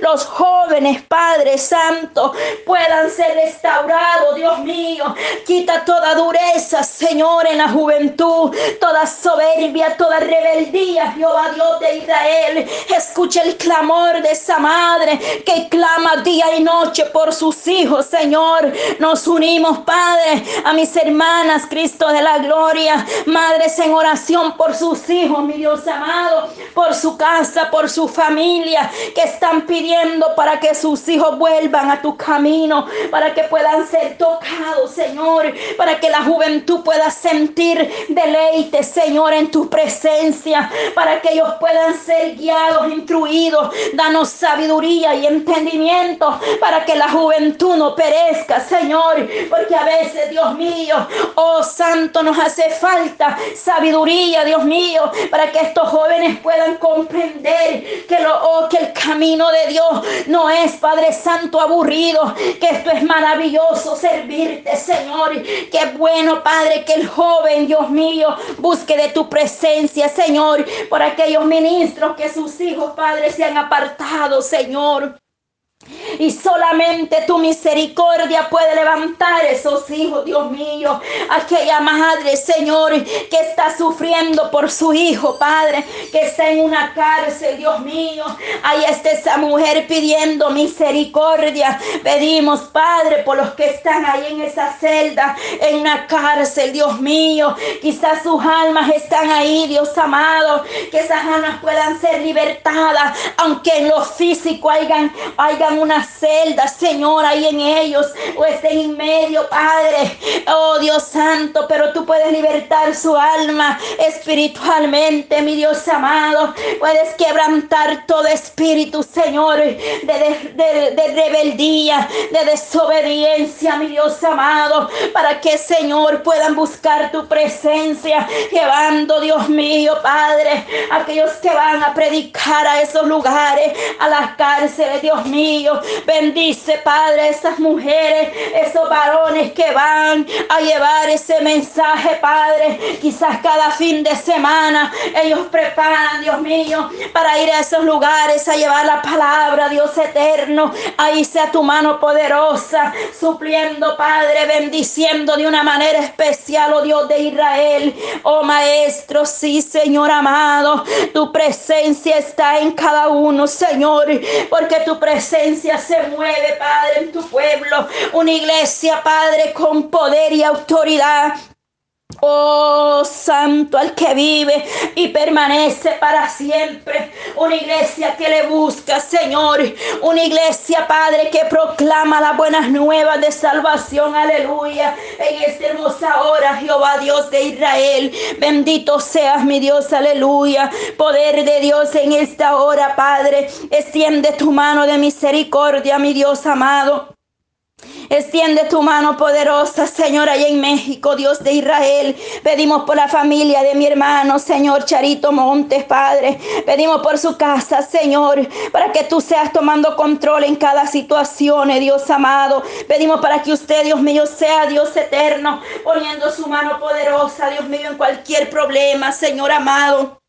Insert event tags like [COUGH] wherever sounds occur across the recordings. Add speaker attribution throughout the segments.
Speaker 1: Los jóvenes, Padre Santo, puedan ser restaurados, Dios mío. Quita toda dureza, Señor, en la juventud, toda soberbia, toda rebeldía, Jehová Dios de Israel. Escucha el clamor de esa madre que clama día y noche por sus hijos, Señor. Nos unimos, Padre, a mis hermanas, Cristo de la gloria, madres en oración por sus hijos, mi Dios amado, por su casa, por su familia, que están pidiendo para que sus hijos vuelvan a tu camino, para que puedan ser tocados, Señor, para que la juventud pueda sentir deleite, Señor, en tu presencia, para que ellos puedan ser guiados, instruidos. Danos sabiduría y entendimiento para que la juventud no perezca, Señor, porque a veces, Dios mío, oh Santo, nos hace falta sabiduría, Dios mío, para que estos jóvenes puedan comprender que, lo, oh, que el camino de Dios no es, Padre Santo, aburrido, que esto es maravilloso servirte, Señor. Qué bueno, Padre, que el joven, Dios mío, busque de tu presencia, Señor, por aquellos ministros que sus hijos, Padre, se han apartado, Señor. Y solamente tu misericordia puede levantar esos hijos, Dios mío. Aquella madre, Señor, que está sufriendo por su hijo, Padre, que está en una cárcel, Dios mío. Ahí está esa mujer pidiendo misericordia. Pedimos, Padre, por los que están ahí en esa celda, en una cárcel, Dios mío. Quizás sus almas están ahí, Dios amado. Que esas almas puedan ser libertadas, aunque en lo físico hayan, hayan una celda, Señor, ahí en ellos, o estén en medio, Padre. Oh Dios Santo, pero tú puedes libertar su alma espiritualmente, mi Dios amado. Puedes quebrantar todo espíritu, Señor, de, de rebeldía, de desobediencia, mi Dios amado, para que, Señor, puedan buscar tu presencia, llevando, Dios mío, Padre, aquellos que van a predicar a esos lugares, a las cárceles, Dios mío Bendice, Padre, esas mujeres, esos varones que van a llevar ese mensaje, Padre. Quizás cada fin de semana ellos preparan, Dios mío, para ir a esos lugares a llevar la palabra, Dios eterno. Ahí sea tu mano poderosa, supliendo, Padre, bendiciendo de una manera especial, oh Dios de Israel. Oh Maestro, sí, Señor amado, tu presencia está en cada uno, Señor, porque tu presencia se mueve, Padre, en tu pueblo. Una iglesia, Padre, con poder y autoridad. Oh Santo al que vive y permanece para siempre. Una iglesia que le busca, Señor. Una iglesia, Padre, que proclama las buenas nuevas de salvación. Aleluya. En esta hermosa hora, Jehová Dios de Israel. Bendito seas, mi Dios. Aleluya. Poder de Dios en esta hora, Padre. Extiende tu mano de misericordia, mi Dios amado. Extiende tu mano poderosa, Señor, allá en México, Dios de Israel. Pedimos por la familia de mi hermano, Señor Charito Montes, Padre. Pedimos por su casa, Señor, para que tú seas tomando control en cada situación, eh, Dios amado. Pedimos para que usted, Dios mío, sea Dios eterno, poniendo su mano poderosa, Dios mío, en cualquier problema, Señor amado.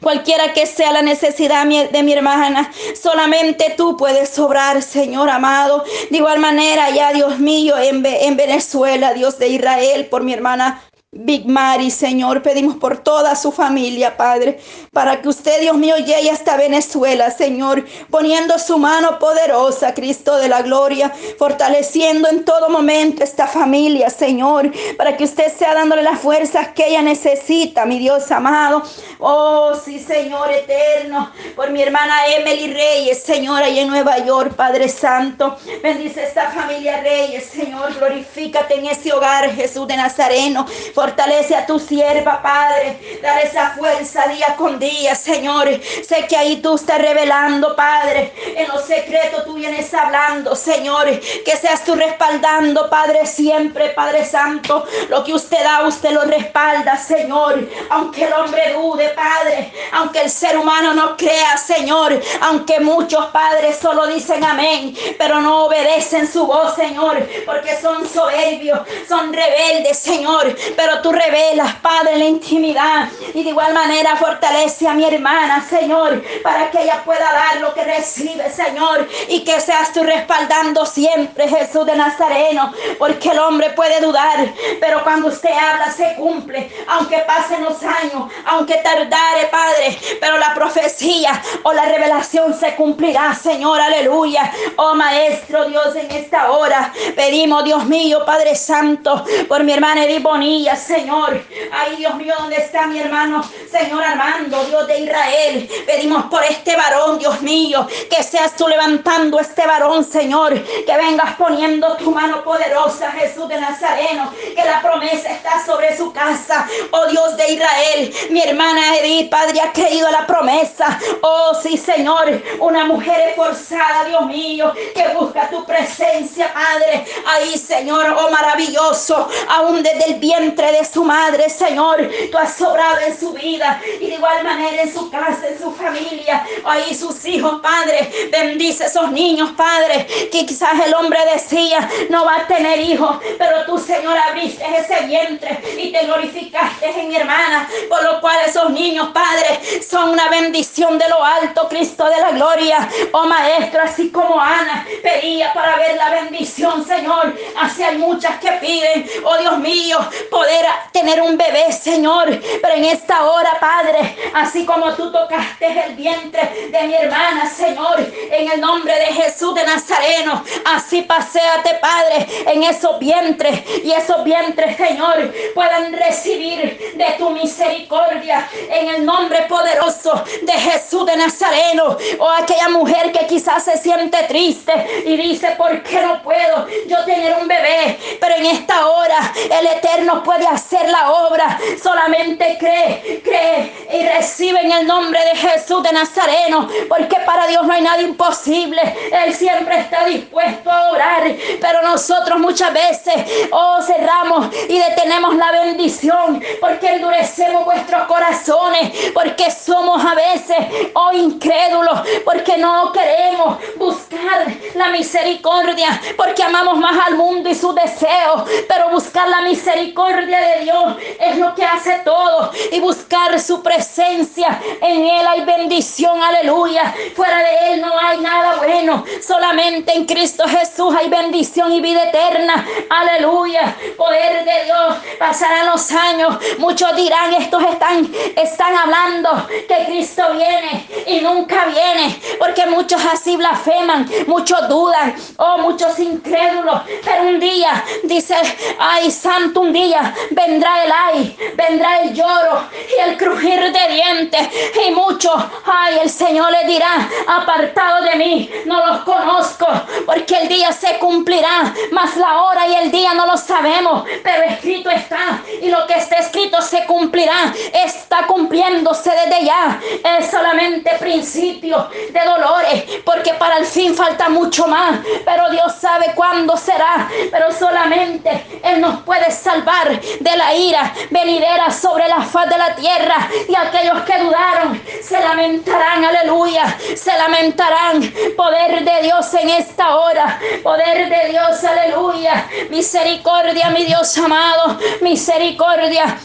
Speaker 1: Cualquiera que sea la necesidad de mi hermana, solamente tú puedes sobrar, Señor amado. De igual manera, ya Dios mío, en, en Venezuela, Dios de Israel, por mi hermana Big Mary, Señor, pedimos por toda su familia, Padre, para que usted, Dios mío, llegue hasta Venezuela, Señor, poniendo su mano poderosa, Cristo de la gloria, fortaleciendo en todo momento esta familia, Señor, para que usted sea dándole las fuerzas que ella necesita, mi Dios amado. Oh, sí, Señor eterno, por mi hermana Emily Reyes, Señor, ahí en Nueva York, Padre Santo, bendice esta familia Reyes, Señor, glorifícate en ese hogar, Jesús de Nazareno. Fortalece a tu sierva, Padre. Dale esa fuerza día con día, Señor. Sé que ahí tú estás revelando, Padre. En los secretos tú vienes hablando, Señor. Que seas tú respaldando, Padre, siempre, Padre Santo. Lo que usted da, usted lo respalda, Señor. Aunque el hombre dude, Padre. Aunque el ser humano no crea, Señor. Aunque muchos padres solo dicen amén, pero no obedecen su voz, Señor. Porque son soberbios, son rebeldes, Señor. Tú revelas, Padre, la intimidad. Y de igual manera fortalece a mi hermana, Señor, para que ella pueda dar lo que recibe, Señor, y que seas tú respaldando siempre, Jesús de Nazareno, porque el hombre puede dudar, pero cuando usted habla se cumple, aunque pasen los años, aunque tardare, Padre, pero la profecía o la revelación se cumplirá, Señor, aleluya. Oh Maestro Dios, en esta hora pedimos, Dios mío, Padre Santo, por mi hermana Edith Bonilla, Señor. Ay, Dios mío, ¿dónde está mi hermano, Señor Armando, Dios de Israel? Pedimos por este varón, Dios mío, que seas tú levantando este varón, Señor, que vengas poniendo tu mano poderosa, Jesús de Nazareno, que la promesa está sobre su casa, oh Dios de Israel. Mi hermana Edith, Padre, ha creído la promesa. Oh, sí, Señor, una mujer esforzada, Dios mío, que busca tu presencia, Padre. Ahí, Señor, oh maravilloso, aún desde el vientre de su madre, Señor, tú has sobrado en su vida y de igual manera en su casa, en su familia, ahí sus hijos, Padre. Bendice esos niños, Padre, que quizás el hombre decía, no va a tener hijos, pero tú, Señor, abriste ese vientre y te glorificaste en mi hermana, por lo cual esos niños, Padre, son una bendición de lo alto, Cristo de la gloria. Oh Maestro, así como Ana pedía para ver la bendición, Señor, así hay muchas que piden, oh Dios mío, poder tener un bebé, Señor, pero en esta hora, Padre, así como tú tocaste el vientre de mi hermana, Señor, en el nombre de Jesús de Nazareno, así paséate, Padre, en esos vientres y esos vientres, Señor, puedan recibir de tu misericordia en el nombre poderoso de Jesús de Nazareno. O aquella mujer que quizás se siente triste y dice, ¿por qué no puedo yo tener un bebé? Pero en esta hora el Eterno puede hacer la obra. Solamente cree, cree y recibe en el nombre de Jesús de Nazareno. Porque para Dios no hay nada imposible. Él siempre está dispuesto a orar. Pero nosotros muchas veces, oh, cerramos y detenemos la bendición. Porque endurecemos vuestros corazones. Porque somos a veces, oh, incrédulos. Porque no queremos buscar la misericordia. Porque amamos más al mundo y sus deseos. Pero buscar la misericordia de Dios es lo que hace todo. Y buscar su presencia. En Él hay bendición. Aleluya. Fuera de Él no hay nada bueno. Solamente en Cristo Jesús hay bendición y vida eterna. Aleluya. Poder de Dios. Pasarán los años. Muchos dirán, estos están, están hablando que Cristo viene y nunca viene. Porque muchos así blasfeman. Muchos dudan. Oh, muchos incrédulos. Pero un día, dice, ay, santo, un día vendrá el ay, vendrá el lloro y el crujir de dientes. Y muchos, ay, el Señor le dirá, apartado de mí, no los conozco, porque el día se cumplirá, mas la hora y el día no lo sabemos, pero escrito está, y lo que está escrito se cumplirá, está cumpliéndose desde ya, es solamente principio de dolores, porque para el fin falta mucho más, pero Dios sabe cuándo será, pero solamente Él nos puede salvar de la ira venidera sobre la faz de la tierra, y aquellos que dudaron se lamentarán, aleluya, se lamentarán. Poder de Dios en esta hora, poder de Dios, aleluya. Misericordia, mi Dios amado, misericordia.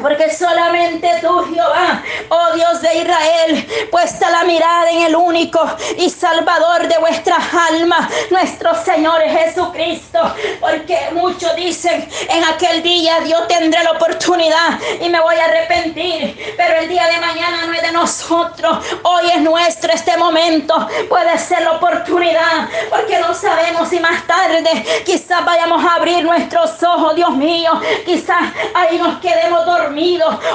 Speaker 1: Porque solamente tú, Jehová, oh Dios de Israel, puesta la mirada en el único y salvador de vuestras almas, nuestro Señor Jesucristo. Porque muchos dicen, en aquel día Dios tendré la oportunidad y me voy a arrepentir. Pero el día de mañana no es de nosotros. Hoy es nuestro este momento. Puede ser la oportunidad. Porque no sabemos si más tarde quizás vayamos a abrir nuestros ojos, Dios mío. Quizás ahí nos quedemos dormidos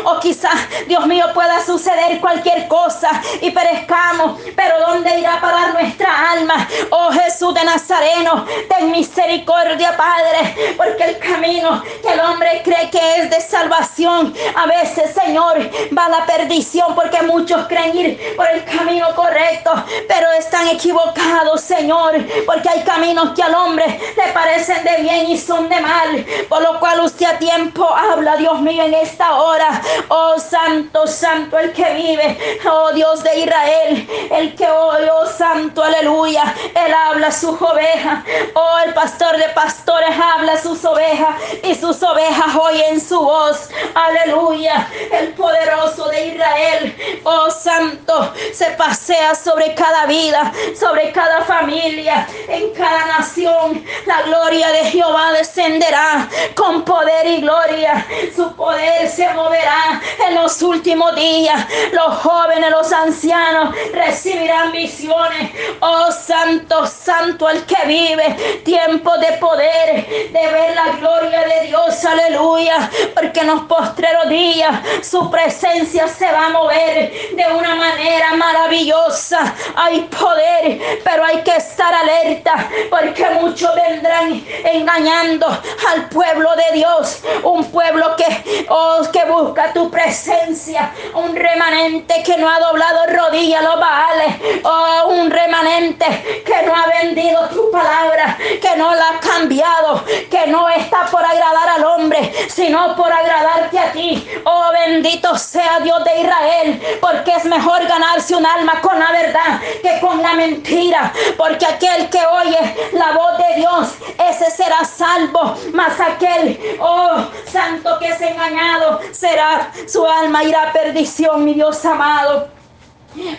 Speaker 1: o quizás, Dios mío, pueda suceder cualquier cosa y perezcamos. Pero ¿dónde irá a parar nuestra alma? Oh Jesús de Nazareno, ten misericordia, Padre, porque el camino que el hombre cree que es de salvación, a veces, Señor, va a la perdición porque muchos creen ir por el camino correcto, pero están equivocados, Señor, porque hay caminos que al hombre le parecen de bien y son de mal, por lo cual usted a tiempo habla, Dios mío, en esta hora. Oh Santo, Santo, el que vive, oh Dios de Israel, el que oh, oh Santo, aleluya, él habla a sus ovejas, oh el pastor de pastores habla a sus ovejas y sus ovejas oyen su voz, aleluya, el poderoso de Israel, oh Santo, se pasea sobre cada vida, sobre cada familia, en cada nación. La gloria de Jehová descenderá con poder y gloria. Su poder se moverá en los últimos días. Los jóvenes, los ancianos recibirán visiones. Oh Santo, Santo el que vive. Tiempo de poder, de ver la gloria de Dios. Aleluya. Porque en los postreros días su presencia se va a mover de una manera maravillosa. Hay poder, pero hay que estar alerta porque muchos vendrán engañando al pueblo de Dios. Un pueblo que, oh, que busca tu presencia. Un remanente que no ha doblado rodilla los baales. Oh, un remanente que no ha vendido tu palabra, que no la ha cambiado, que no está por agradar al hombre, sino por agradarte a ti. Oh, bendito sea Dios de Israel, porque es mejor ganarse un alma con la verdad que con la mentira, porque aquel que oye la voz de Dios, ese será salvo, mas aquel, oh santo que es engañado, será su alma irá a perdición, mi Dios amado.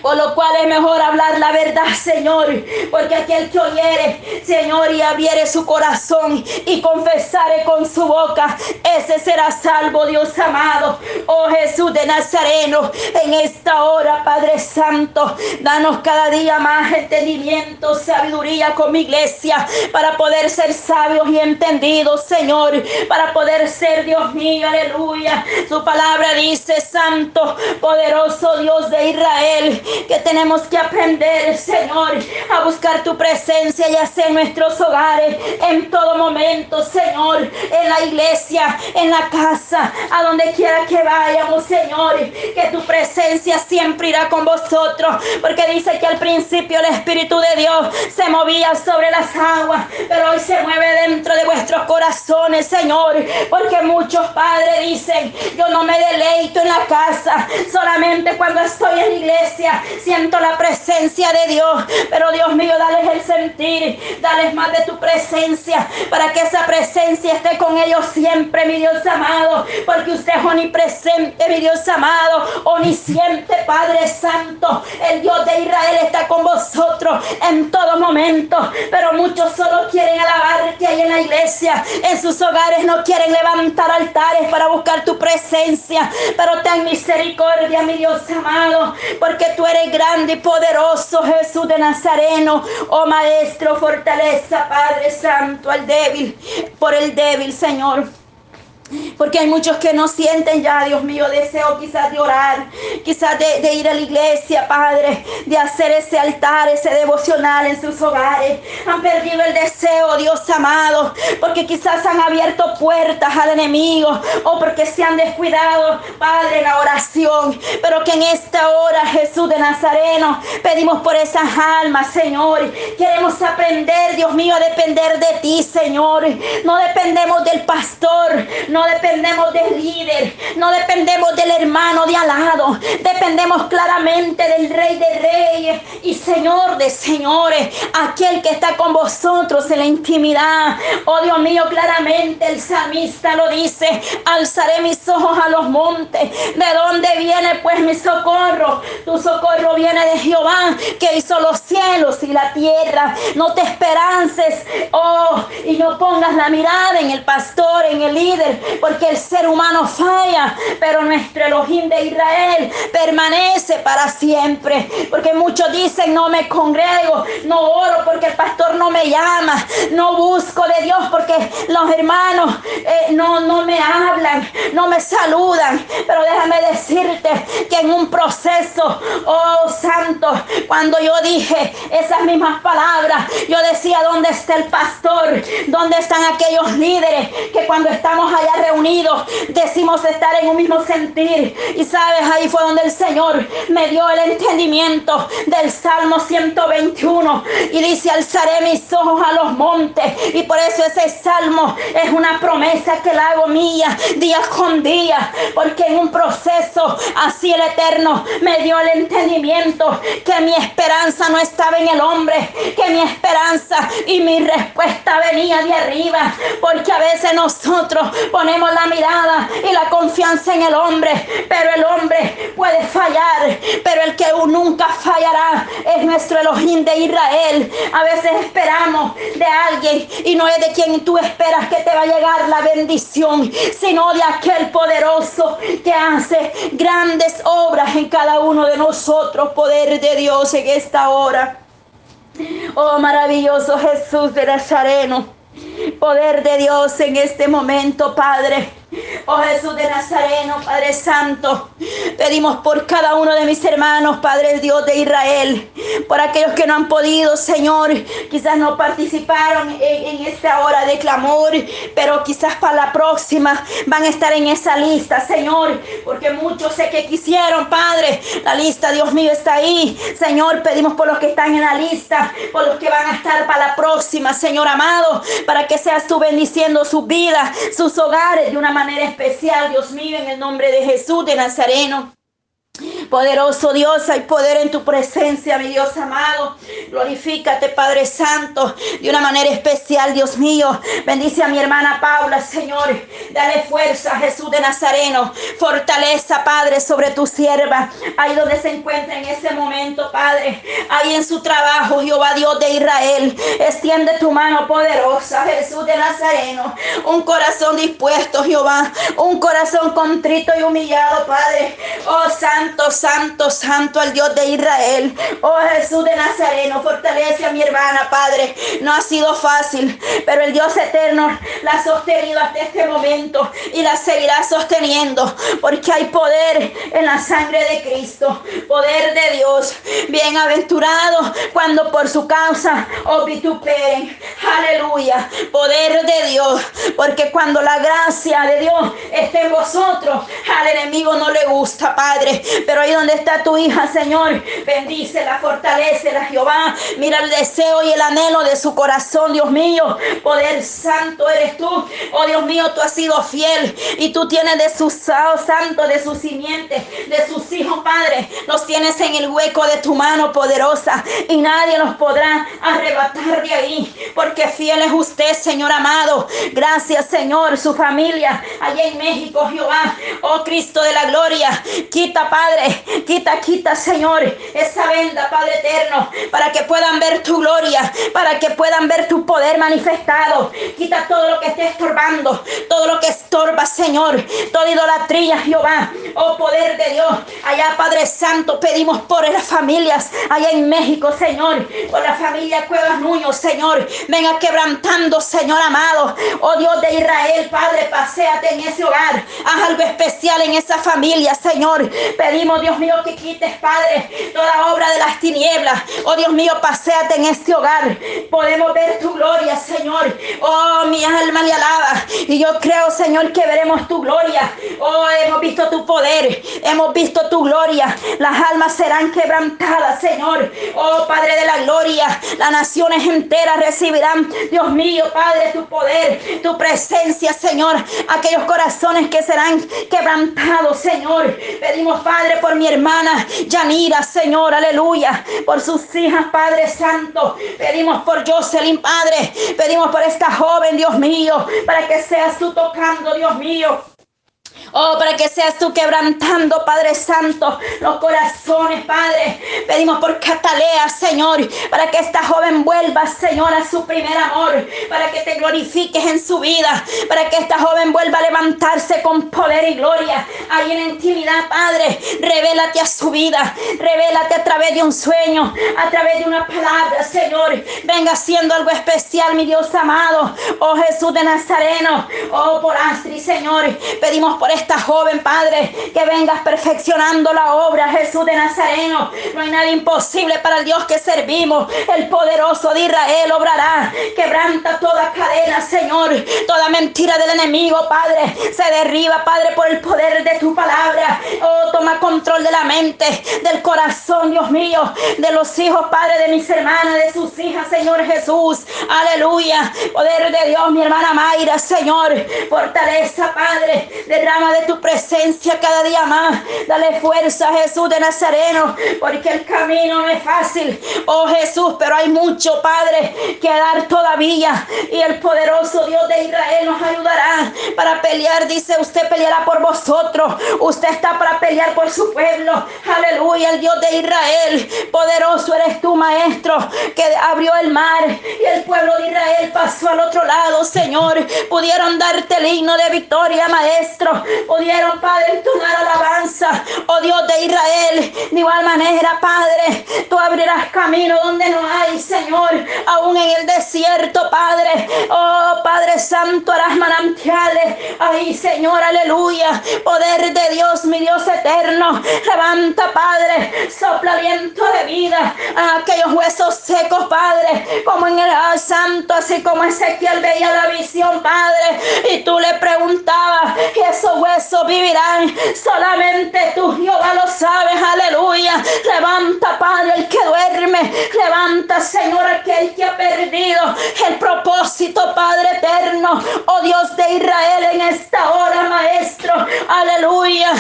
Speaker 1: Por lo cual es mejor hablar la verdad, Señor. Porque aquel que oyere, Señor, y abriere su corazón y confesare con su boca, ese será salvo, Dios amado. Oh Jesús de Nazareno, en esta hora, Padre Santo, danos cada día más entendimiento, sabiduría con mi iglesia, para poder ser sabios y entendidos, Señor. Para poder ser, Dios mío, aleluya. Su palabra dice, Santo, poderoso Dios de Israel que tenemos que aprender, Señor, a buscar tu presencia, ya sea en nuestros hogares, en todo momento, Señor, en la iglesia, en la casa, a donde quiera que vayamos, Señor, que tu presencia siempre irá con vosotros, porque dice que al principio el Espíritu de Dios se movía sobre las aguas, pero hoy se mueve dentro de vuestros corazones, Señor, porque muchos padres dicen, yo no me deleito en la casa, solamente cuando estoy en la iglesia siento la presencia de Dios. Pero Dios mío, dales el sentir, dales más de tu presencia, para que esa presencia esté con ellos siempre, mi Dios amado, porque usted es omnipresente, mi Dios amado, omnisciente, Padre Santo, el Dios de Israel está con vosotros en todo momento, pero muchos solo quieren alabarte ahí en la iglesia, en sus hogares no quieren levantar altares para buscar tu presencia, pero ten misericordia, mi Dios amado, porque tú eres grande y poderoso, Jesús de Nazareno. Oh Maestro, fortaleza, Padre Santo, al débil, por el débil, Señor. Porque hay muchos que no sienten ya, Dios mío, deseo quizás de orar, quizás de, ir a la iglesia, Padre, de hacer ese altar, ese devocional en sus hogares. Han perdido el deseo, Dios amado, porque quizás han abierto puertas al enemigo o porque se han descuidado, Padre, la oración. Pero que en esta hora, Jesús de Nazareno, pedimos por esas almas, Señor. Queremos aprender, Dios mío, a depender de ti, Señor. No dependemos del pastor no dependemos del líder, no dependemos del hermano de al lado, dependemos claramente del Rey de Reyes y Señor de Señores, aquel que está con vosotros en la intimidad. Oh Dios mío, claramente el salmista lo dice, alzaré mis ojos a los montes. ¿De dónde viene pues mi socorro? Tu socorro viene de Jehová, que hizo los cielos y la tierra. No te esperances, oh, y no pongas la mirada en el pastor, en el líder, porque el ser humano falla, pero nuestro Elohim de Israel permanece para siempre. Porque muchos dicen, no me congrego, no oro porque el pastor no me llama, no busco de Dios porque los hermanos eh, no, no me hablan, no me saludan. Pero déjame decirte que en un proceso, oh santo, cuando yo dije esas mismas palabras, yo decía, ¿dónde está el pastor? ¿Dónde están aquellos líderes que cuando estamos allá reunidos, unidos, decimos estar en un mismo sentir. Y sabes, ahí fue donde el Señor me dio el entendimiento del Salmo 121 y dice, alzaré mis ojos a los montes. Y por eso ese salmo es una promesa que la hago mía día con día, porque en un proceso así el Eterno me dio el entendimiento que mi esperanza no estaba en el hombre, que mi esperanza y mi respuesta venía de arriba, porque a veces nosotros ponemos la mirada y la confianza en el hombre, pero el hombre puede fallar, pero el que nunca fallará es nuestro Elohim de Israel. A veces esperamos de alguien y no es de quien tú esperas que te va a llegar la bendición, sino de aquel poderoso que hace grandes obras en cada uno de nosotros, poder de Dios en esta hora. Oh maravilloso Jesús de Nazareno, poder de Dios en este momento, Padre. Oh Jesús de Nazareno, Padre Santo, pedimos por cada uno de mis hermanos, Padre Dios de Israel, por aquellos que no han podido, Señor, quizás no participaron en, esta hora de clamor, pero quizás para la próxima van a estar en esa lista, Señor, porque muchos sé que quisieron, Padre, la lista, Dios mío, está ahí, Señor, pedimos por los que están en la lista, por los que van a estar para la próxima, Señor amado, para que seas tú bendiciendo sus vidas, sus hogares de una manera especial, Dios mío, en el nombre de Jesús de Nazareno. Poderoso Dios, hay poder en tu presencia, mi Dios amado. Glorifícate, Padre Santo, de una manera especial, Dios mío. Bendice a mi hermana Paula, Señor. Dale fuerza, Jesús de Nazareno. Fortaleza, Padre, sobre tu sierva. Ahí donde se encuentra en ese momento, Padre. Ahí en su trabajo, Jehová Dios de Israel. Extiende tu mano poderosa, Jesús de Nazareno. Un corazón dispuesto, Jehová. Un corazón contrito y humillado, Padre. Oh, Santo Santo, santo, santo al Dios de Israel. Oh Jesús de Nazareno, fortalece a mi hermana, Padre. No ha sido fácil, pero el Dios eterno la ha sostenido hasta este momento y la seguirá sosteniendo, porque hay poder en la sangre de Cristo, poder de Dios. Bienaventurado cuando por su causa os vituperen. Aleluya, poder de Dios, porque cuando la gracia de Dios esté en vosotros, al enemigo no le gusta, Padre. Pero ahí donde está tu hija, Señor, bendícela, la Jehová. Mira el deseo y el anhelo de su corazón, Dios mío. Poder santo eres tú. Oh Dios mío, tú has sido fiel y tú tienes de sus oh, santos, de sus simientes, de sus hijos, Padre. Los tienes en el hueco de tu mano poderosa y nadie los podrá arrebatar de ahí, porque fiel es usted, Señor amado. Gracias, Señor, su familia allá en México, Jehová. Oh Cristo de la gloria, quita, Padre Padre, quita, quita, Señor, esa venda, Padre eterno, para que puedan ver tu gloria, para que puedan ver tu poder manifestado. Quita todo lo que esté estorbando, todo lo que estorba, Señor, toda idolatría, Jehová, oh poder de Dios. Allá, Padre Santo, pedimos por las familias, allá en México, Señor, por la familia Cuevas Nuño, Señor, venga quebrantando, Señor amado, oh Dios de Israel, Padre, paséate en ese hogar, haz algo especial en esa familia, Señor. Pedimos, Dios mío, que quites, Padre, toda obra de las tinieblas. Oh Dios mío, paséate en este hogar. Podemos ver tu gloria, Señor. Oh, mi alma le alaba. Y yo creo, Señor, que veremos tu gloria. Oh, hemos visto tu poder. Hemos visto tu gloria. Las almas serán quebrantadas, Señor. Oh, Padre de la gloria. Las naciones enteras recibirán, Dios mío, Padre, tu poder, tu presencia, Señor. Aquellos corazones que serán quebrantados, Señor. Pedimos, Padre Padre, por mi hermana Yanira, Señor, aleluya. Por sus hijas, Padre Santo. Pedimos por Jocelyn, Padre. Pedimos por esta joven, Dios mío, para que seas tú tocando, Dios mío Oh, para que seas tú quebrantando, Padre Santo, los corazones, Padre. Pedimos por Catalea, Señor, para que esta joven vuelva, Señor, a su primer amor, para que te glorifiques en su vida, para que esta joven vuelva a levantarse con poder y gloria. Ahí en intimidad, Padre, revélate a su vida, revélate a través de un sueño, a través de una palabra, Señor. Venga haciendo algo especial, mi Dios amado. Oh Jesús de Nazareno, oh por Astri, Señor. Pedimos por esta esta joven, Padre, que vengas perfeccionando la obra, Jesús de Nazareno. No hay nada imposible para el Dios que servimos. El poderoso de Israel obrará. Quebranta toda cadena, Señor. Toda mentira del enemigo, Padre, se derriba, Padre, por el poder de tu palabra. Oh, toma control de la mente, del corazón, Dios mío, de los hijos, Padre, de mis hermanas, de sus hijas, Señor Jesús. Aleluya. Poder de Dios, mi hermana Mayra, Señor. Fortaleza, Padre. Derrama de tu presencia cada día más. Dale fuerza, Jesús de Nazareno, porque el camino no es fácil. Oh Jesús, pero hay mucho, Padre, que dar todavía. Y el poderoso Dios de Israel nos ayudará para pelear. Dice, usted peleará por vosotros. Usted está para pelear por su pueblo. Aleluya, el Dios de Israel. Poderoso eres tú, Maestro, que abrió el mar y el pueblo de Israel pasó al otro lado, Señor. Pudieron darte el himno de victoria, Maestro. Pudieron, Padre, entonar alabanza. Oh Dios de Israel, de igual manera, Padre, tú abrirás camino donde no hay, Señor. Aún en el desierto, Padre. Oh Padre Santo, harás manantiales. Ahí, Señor, aleluya. Poder de Dios, mi Dios eterno. Levanta, Padre. Sopla viento de vida a aquellos huesos secos, Padre. Como en el santo, así como Ezequiel veía la visión, Padre. Y tú le preguntabas, ¿y esos huesos vivirán? Solamente tú, Jehová, lo sabes. Aleluya. Levanta, Padre, el que duerme. Levanta, Señor, aquel que ha perdido el propósito, Padre eterno. Oh Dios de Israel, en esta hora, Maestro. Aleluya.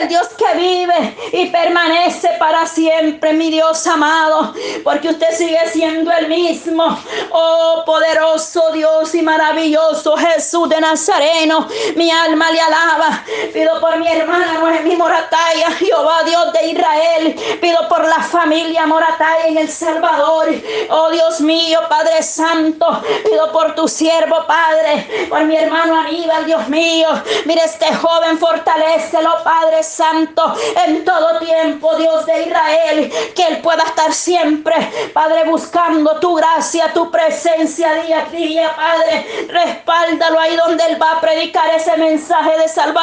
Speaker 1: El Dios que vive y permanece para siempre, mi Dios amado. Porque usted sigue siendo el mismo. Oh poderoso Dios y maravilloso Jesús de Nazareno. Mi alma le alaba. [LAUGHS] Pido por mi hermana Noemí Morataya, Jehová Dios de Israel. Pido por la familia Morataya en El Salvador. Oh Dios mío, Padre Santo. Pido por tu siervo, Padre. Por mi hermano Aníbal, Dios mío. Mira este joven, fortalecelo, Padre Santo. En todo tiempo, Dios de Israel. Que él pueda estar siempre, Padre, buscando tu gracia, tu presencia día a día, Padre. Respáldalo ahí donde él va a predicar ese mensaje de salvación,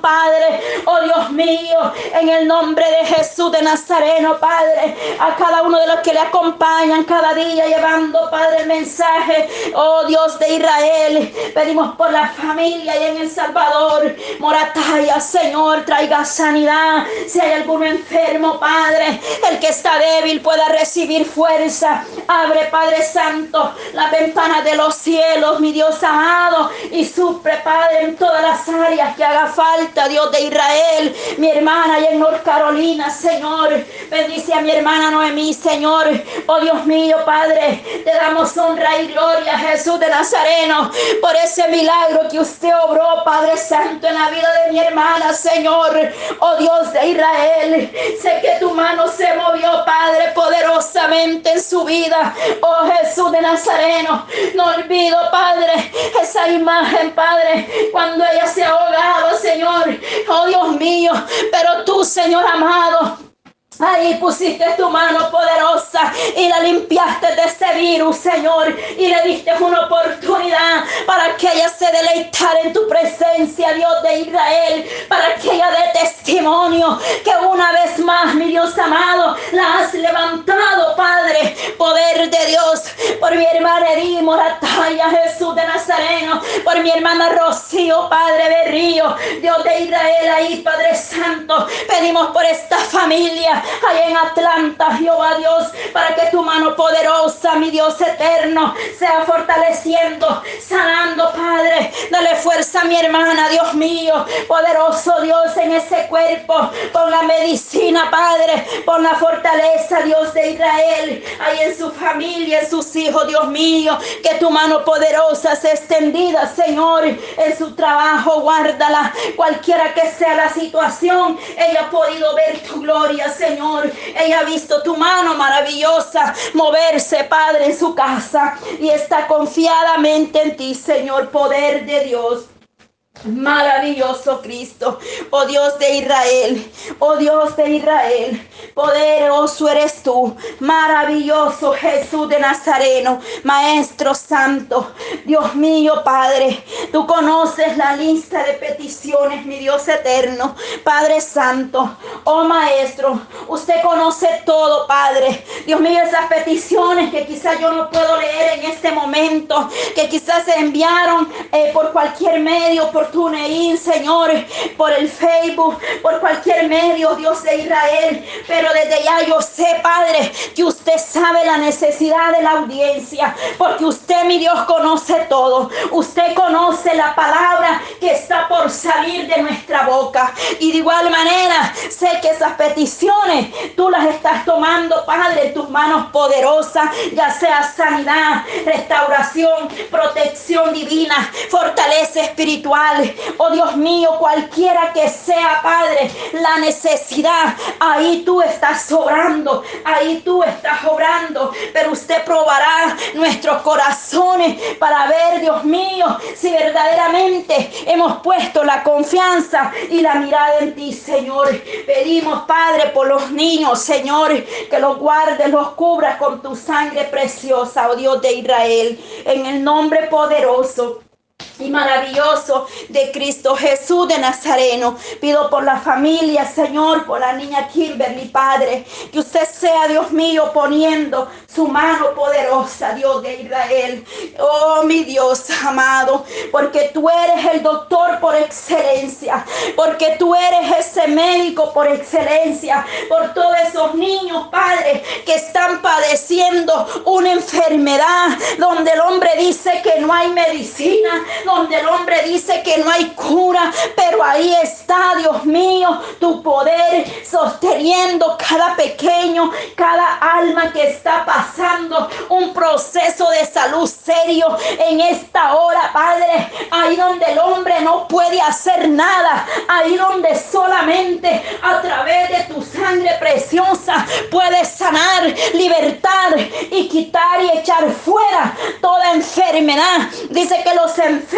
Speaker 1: Padre. Oh Dios mío, en el nombre de Jesús de Nazareno, Padre. A cada uno de los que le acompañan cada día llevando, Padre, el mensaje. Oh Dios de Israel, pedimos por la familia y en El Salvador. Morataya, Señor, traiga sanidad. Si hay algún enfermo, Padre, el que está débil pueda recibir fuerza. Abre, Padre Santo, la ventana de los cielos, mi Dios amado, y supre, Padre, en todas las áreas que haga falta, Dios de Israel. Mi hermana y en North Carolina, Señor, bendice a mi hermana Noemí, Señor. Oh Dios mío, Padre, te damos honra y gloria, Jesús de Nazareno, por ese milagro que usted obró, Padre Santo, en la vida de mi hermana, Señor. Oh Dios de Israel, sé que tu mano se movió, Padre, poderosamente en su vida. Oh Jesús de Nazareno, no olvido, Padre, esa imagen, Padre, cuando ella se ahogaba, Señor. Oh Dios mío, pero tú, Señor amado, Ahí pusiste tu mano poderosa y la limpiaste de ese virus, Señor. Y le diste una oportunidad para que ella se deleitara en tu presencia, Dios de Israel. Para que ella dé testimonio que una vez más, mi Dios amado, Poder de Dios. Por mi hermana Edith Morataya, Jesús de Nazareno. Por mi hermana Rocío, Padre Berrío. Dios de Israel, ahí, Padre Santo. Pedimos por esta familia allá en Atlanta, Jehová Dios, para que tu mano poderosa, mi Dios eterno, sea fortaleciendo, sanando, Padre. Dale fuerza a mi hermana, Dios mío, poderoso Dios en ese cuerpo, por la medicina, Padre, por la fortaleza, Dios de Israel, ahí en su familia, en sus hijos, Dios mío, que tu mano poderosa sea extendida, Señor, en su trabajo, guárdala, cualquiera que sea la situación, ella ha podido ver tu gloria, Señor. Ella ha visto tu mano maravillosa moverse, Padre, en su casa y está confiadamente en ti, Señor, poder de Dios. Maravilloso Cristo, oh Dios de Israel, oh Dios de Israel, poderoso eres tú, maravilloso Jesús de Nazareno, Maestro Santo, Dios mío Padre, tú conoces la lista de peticiones, mi Dios eterno, Padre Santo, oh Maestro, usted conoce todo, Padre, Dios mío, esas peticiones que quizás yo no puedo leer en este momento, que quizás se enviaron eh, por cualquier medio, por TuneIn, Señor, por el Facebook, por cualquier medio, Dios de Israel. Pero desde ya yo sé, Padre, que usted sabe la necesidad de la audiencia, porque usted, mi Dios, conoce todo. Usted conoce la palabra que está por salir de nuestra boca. Y de igual manera, sé que esas peticiones tú las estás tomando, Padre, en tus manos poderosas, ya sea sanidad, restauración, protección divina, fortaleza espiritual, Oh Dios mío, cualquiera que sea, Padre, la necesidad, ahí tú estás sobrando, ahí tú estás obrando, pero usted probará nuestros corazones para ver, Dios mío, si verdaderamente hemos puesto la confianza y la mirada en ti, Señor. Pedimos, Padre, por los niños, Señor, que los guardes, los cubras con tu sangre preciosa, oh Dios de Israel, en el nombre poderoso y maravilloso de Cristo Jesús de Nazareno. Pido por la familia, Señor, por la niña Kimberly, Padre, que usted sea, Dios mío, poniendo su mano poderosa, Dios de Israel. Oh, mi Dios amado, porque tú eres el doctor por excelencia, porque tú eres ese médico por excelencia, por todos esos niños, Padre, que están padeciendo una enfermedad donde el hombre dice que no hay medicina, donde el hombre dice que no hay cura, pero ahí está, Dios mío, tu poder sosteniendo cada pequeño, cada alma que está pasando un proceso de salud serio en esta hora, Padre, ahí donde el hombre no puede hacer nada, ahí donde solamente a través de tu sangre preciosa puedes sanar, libertar y quitar y echar fuera toda enfermedad. Dice que los enfermos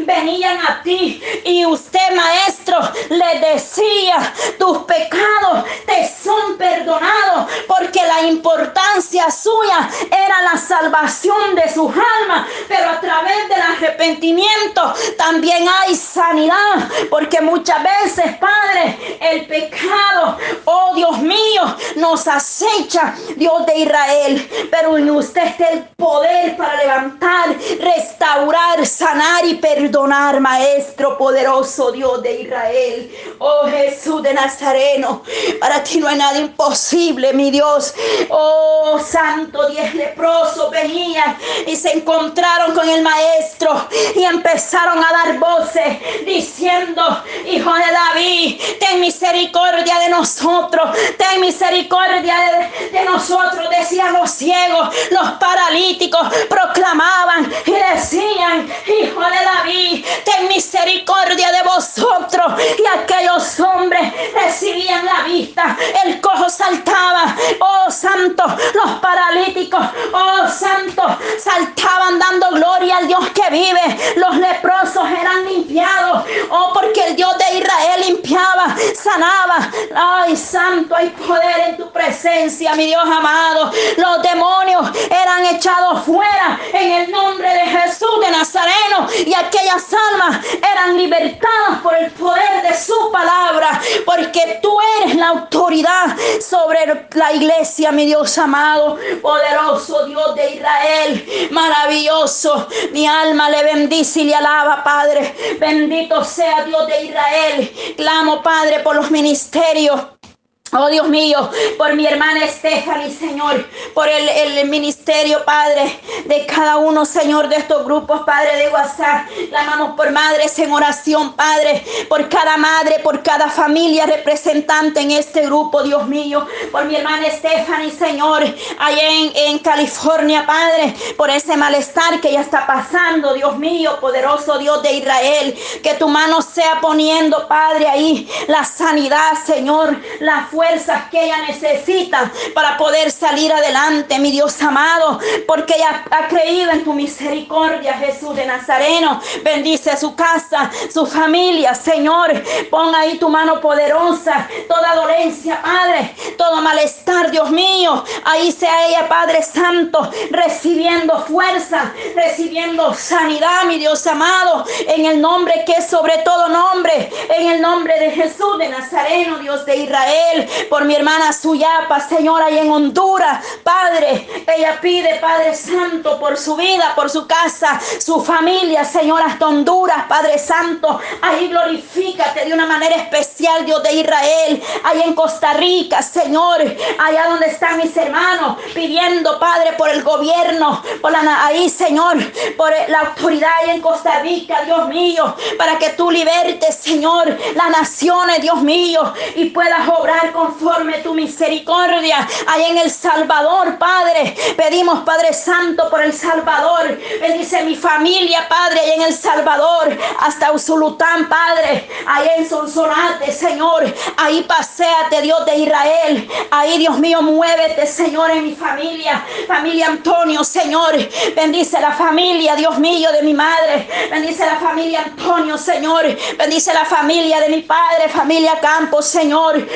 Speaker 1: venían a ti y usted, maestro, le decía, tus pecados te son perdonados porque la importancia suya era la salvación de sus almas, pero a través del arrepentimiento también hay sanidad, porque muchas veces, Padre, el pecado, oh Dios mío, nos acecha, Dios de Israel, pero en usted está el poder para levantar, restaurar, sanar y perdonar, Maestro poderoso Dios de Israel. Oh Jesús de Nazareno, para ti no hay nada imposible, mi Dios. Oh Santo, diez leprosos venían y se encontraron con el Maestro y empezaron a dar voces diciendo, Hijo de David, ten misericordia de nosotros, ten misericordia de, de nosotros, decían los ciegos, los paralíticos, proclamaban y decían, Hijo de David, ten misericordia de vosotros. Y aquellos hombres recibían la vista, el cojo saltaba, oh santo, los paralíticos, oh santo, saltaban dando gloria al Dios que vive. Los leprosos eran limpiados, oh porque el Dios de Israel limpiaba, sanaba. Ay, santo, hay poder en tu presencia, mi Dios amado. Los demonios eran echados fuera en el nombre de Jesús de Nazareno y aquellas almas eran libertadas por el poder de su palabra, porque tú eres la autoridad sobre la iglesia, mi Dios amado, poderoso Dios de Israel, maravilloso. Mi alma le bendice y le alaba, Padre. Bendito sea Dios de Israel. Clamo, Padre, por los ministerios Oh Dios mío, por mi hermana Stephanie, Señor, por el, el, ministerio, Padre, de cada uno, Señor, de estos grupos, Padre de WhatsApp. Clamamos por madres en oración, Padre, por cada madre, por cada familia representante en este grupo, Dios mío, por mi hermana Stephanie, Señor, allá en, en California, Padre, por ese malestar que ya está pasando, Dios mío, poderoso Dios de Israel, que tu mano sea poniendo, Padre, ahí la sanidad, Señor, la fuerza fuerzas que ella necesita para poder salir adelante, mi Dios amado, porque ella ha creído en tu misericordia, Jesús de Nazareno. Bendice su casa, su familia, Señor. Pon ahí tu mano poderosa, toda dolencia, Padre, todo malestar, Dios mío. Ahí sea ella, Padre Santo, recibiendo fuerza, recibiendo sanidad, mi Dios amado, en el nombre que es sobre todo nombre, en el nombre de Jesús de Nazareno, Dios de Israel, por mi hermana Suyapa, Señora, y en Honduras, Padre, ella pide, Padre Santo, por su vida, por su casa, su familia, Señor, hasta Honduras, Padre Santo, ahí glorifícate de una manera especial, Dios de Israel, ahí en Costa Rica, Señor, allá donde están mis hermanos, pidiendo, Padre, por el gobierno, por la, ahí, Señor, por la autoridad ahí en Costa Rica, Dios mío, para que tú libertes, Señor, las naciones, Dios mío, y puedas obrar conforme tu misericordia. Ahí en El Salvador, Padre, pedimos, Padre Santo, por El Salvador. Bendice mi familia, Padre, ahí en El Salvador, hasta Usulután, Padre, ahí en Sonsonate, Señor. Ahí paséate, Dios de Israel. Ahí, Dios mío, muévete, Señor, en mi familia. Familia Antonio, Señor. Bendice la familia, Dios mío, de mi madre. Bendice la familia Antonio, Señor. Bendice la familia de mi padre, familia Campos, Señor.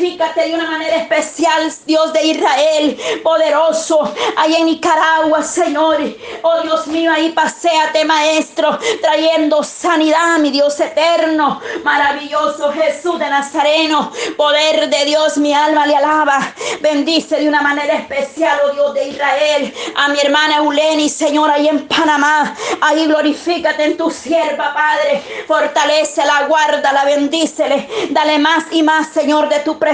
Speaker 1: Glorifícate de una manera especial, Dios de Israel, poderoso. Ahí en Nicaragua, Señor. Oh Dios mío, ahí paséate, Maestro, trayendo sanidad, mi Dios eterno. Maravilloso Jesús de Nazareno. Poder de Dios, mi alma le alaba. Bendice de una manera especial, oh Dios de Israel, a mi hermana Euleni, Señor, ahí en Panamá. Ahí glorifícate en tu sierva, Padre. Fortalece la guarda, la bendícele. Dale más y más, Señor, de tu presencia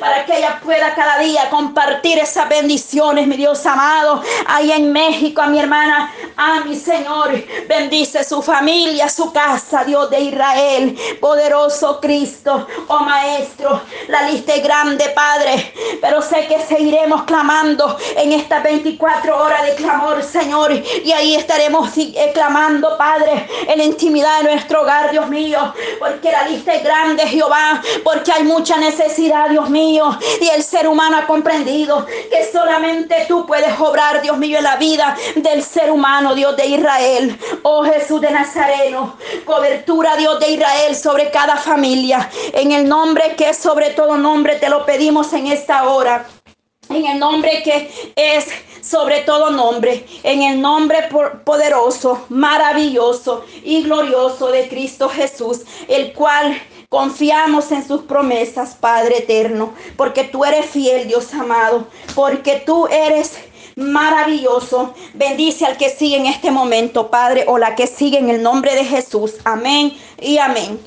Speaker 1: para que ella pueda cada día compartir esas bendiciones, mi Dios amado. Ahí en México, a mi hermana, a mi Señor. Bendice su familia, su casa, Dios de Israel. Poderoso Cristo, oh Maestro. La lista es grande, Padre. Pero sé que seguiremos clamando en estas 24 horas de clamor, Señor. Y ahí estaremos eh, clamando, Padre, en la intimidad de nuestro hogar, Dios mío. Porque la lista es grande, Jehová. Porque hay mucha necesidad, Dios mío. Y el ser humano ha comprendido que solamente tú puedes obrar, Dios mío, en la vida del ser humano, Dios de Israel. Oh Jesús de Nazareno. Cobertura, Dios de Israel, sobre cada familia. En el nombre que es sobre todo nombre, te lo pedimos en esta hora. En el nombre que es sobre todo nombre, en el nombre poderoso, maravilloso y glorioso de Cristo Jesús, el cual confiamos en sus promesas, Padre eterno, porque tú eres fiel, Dios amado, porque tú eres maravilloso. Bendice al que sigue en este momento, Padre, o la que sigue en el nombre de Jesús. Amén y amén.